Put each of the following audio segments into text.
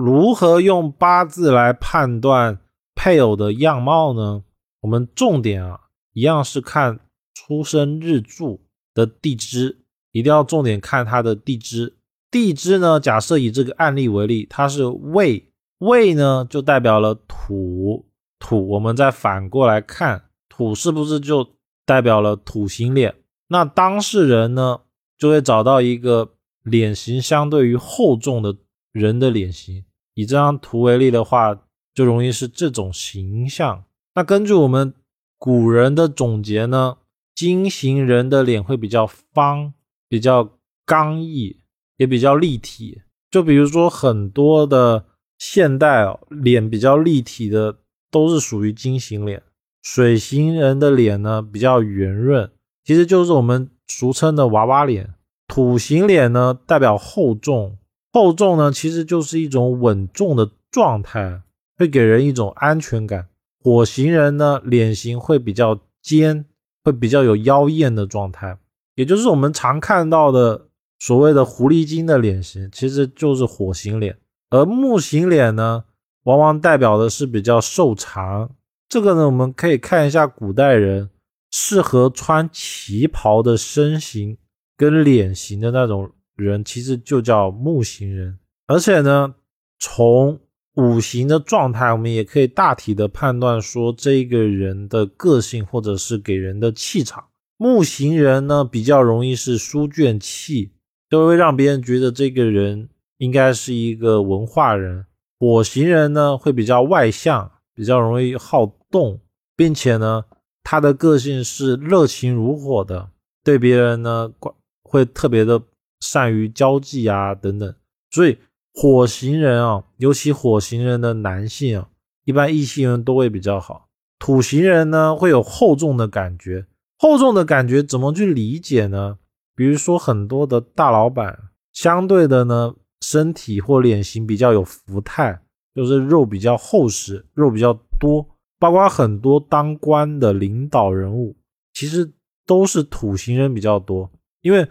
如何用八字来判断配偶的样貌呢？我们重点啊，一样是看出生日柱的地支，一定要重点看它的地支。地支呢，假设以这个案例为例，它是未，未呢就代表了土，土。我们再反过来看，土是不是就代表了土星脸？那当事人呢，就会找到一个脸型相对于厚重的人的脸型。以这张图为例的话，就容易是这种形象。那根据我们古人的总结呢，金型人的脸会比较方，比较刚毅，也比较立体。就比如说很多的现代哦脸比较立体的，都是属于金型脸。水型人的脸呢比较圆润，其实就是我们俗称的娃娃脸。土型脸呢代表厚重。厚重呢，其实就是一种稳重的状态，会给人一种安全感。火型人呢，脸型会比较尖，会比较有妖艳的状态，也就是我们常看到的所谓的狐狸精的脸型，其实就是火型脸。而木型脸呢，往往代表的是比较瘦长。这个呢，我们可以看一下古代人适合穿旗袍的身形跟脸型的那种。人其实就叫木型人，而且呢，从五行的状态，我们也可以大体的判断说这个人的个性或者是给人的气场。木型人呢，比较容易是书卷气，就会让别人觉得这个人应该是一个文化人。火型人呢，会比较外向，比较容易好动，并且呢，他的个性是热情如火的，对别人呢，会特别的。善于交际啊，等等，所以火型人啊，尤其火型人的男性啊，一般异性人都会比较好。土型人呢，会有厚重的感觉，厚重的感觉怎么去理解呢？比如说很多的大老板，相对的呢，身体或脸型比较有福态，就是肉比较厚实，肉比较多，包括很多当官的领导人物，其实都是土型人比较多，因为。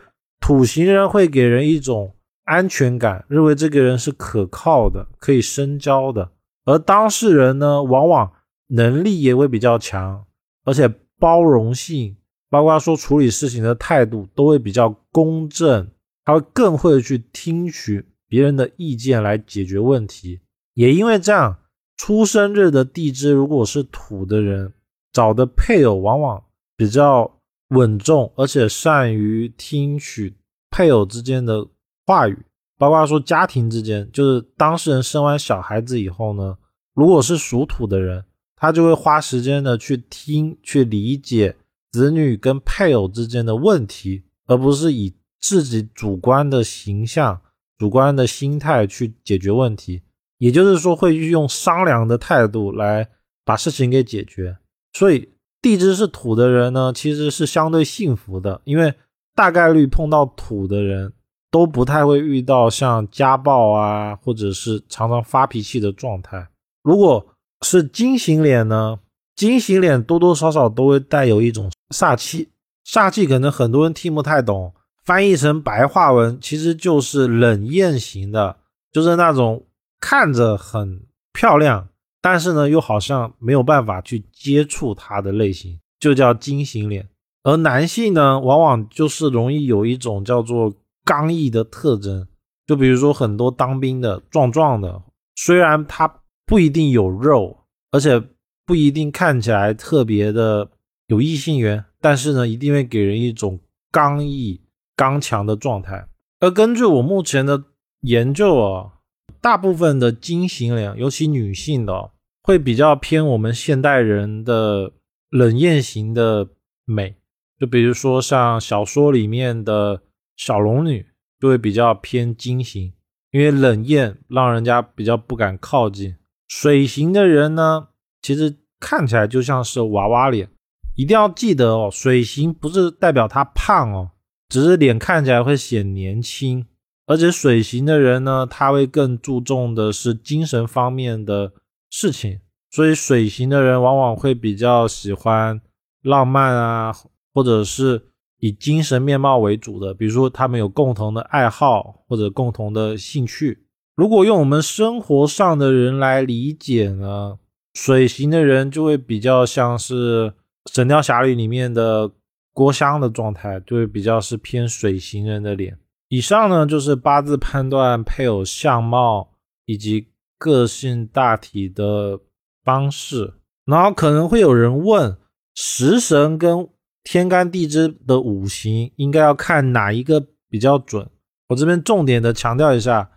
土型人会给人一种安全感，认为这个人是可靠的，可以深交的。而当事人呢，往往能力也会比较强，而且包容性，包括说处理事情的态度都会比较公正，他会更会去听取别人的意见来解决问题。也因为这样，出生日的地支如果是土的人，找的配偶往往比较。稳重，而且善于听取配偶之间的话语，包括说家庭之间，就是当事人生完小孩子以后呢，如果是属土的人，他就会花时间的去听、去理解子女跟配偶之间的问题，而不是以自己主观的形象、主观的心态去解决问题。也就是说，会用商量的态度来把事情给解决。所以。地支是土的人呢，其实是相对幸福的，因为大概率碰到土的人都不太会遇到像家暴啊，或者是常常发脾气的状态。如果是金型脸呢，金型脸多多少少都会带有一种煞气，煞气可能很多人听不太懂，翻译成白话文其实就是冷艳型的，就是那种看着很漂亮。但是呢，又好像没有办法去接触他的类型，就叫金型脸。而男性呢，往往就是容易有一种叫做刚毅的特征。就比如说很多当兵的壮壮的，虽然他不一定有肉，而且不一定看起来特别的有异性缘，但是呢，一定会给人一种刚毅、刚强的状态。而根据我目前的研究啊。大部分的金型脸，尤其女性的，会比较偏我们现代人的冷艳型的美。就比如说像小说里面的小龙女，就会比较偏金型，因为冷艳让人家比较不敢靠近。水型的人呢，其实看起来就像是娃娃脸。一定要记得哦，水型不是代表他胖哦，只是脸看起来会显年轻。而且水型的人呢，他会更注重的是精神方面的事情，所以水型的人往往会比较喜欢浪漫啊，或者是以精神面貌为主的，比如说他们有共同的爱好或者共同的兴趣。如果用我们生活上的人来理解呢，水型的人就会比较像是《神雕侠侣》里面的郭襄的状态，就会比较是偏水型人的脸。以上呢就是八字判断配偶相貌以及个性大体的方式。然后可能会有人问，食神跟天干地支的五行应该要看哪一个比较准？我这边重点的强调一下，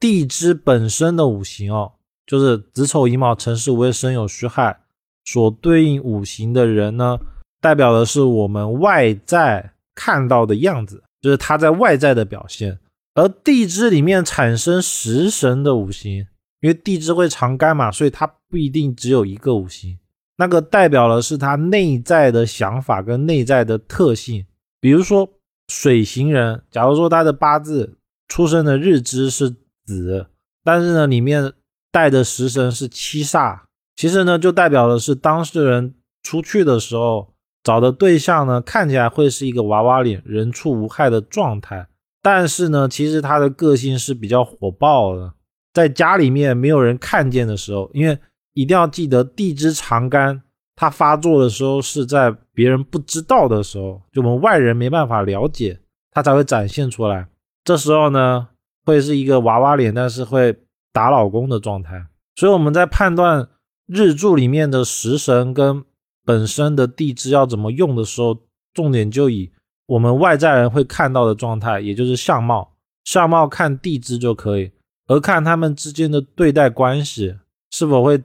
地支本身的五行哦，就是子丑寅卯辰巳午未申酉戌亥所对应五行的人呢，代表的是我们外在看到的样子。就是他在外在的表现，而地支里面产生食神的五行，因为地支会长干嘛，所以它不一定只有一个五行，那个代表的是他内在的想法跟内在的特性。比如说水行人，假如说他的八字出生的日支是子，但是呢里面带的食神是七煞，其实呢就代表的是当事人出去的时候。找的对象呢，看起来会是一个娃娃脸、人畜无害的状态，但是呢，其实他的个性是比较火爆的。在家里面没有人看见的时候，因为一定要记得地支长干，它发作的时候是在别人不知道的时候，就我们外人没办法了解，它才会展现出来。这时候呢，会是一个娃娃脸，但是会打老公的状态。所以我们在判断日柱里面的食神跟。本身的地支要怎么用的时候，重点就以我们外在人会看到的状态，也就是相貌，相貌看地支就可以，而看他们之间的对待关系是否会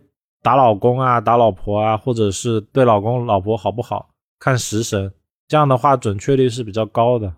打老公啊、打老婆啊，或者是对老公老婆好不好，看食神，这样的话准确率是比较高的。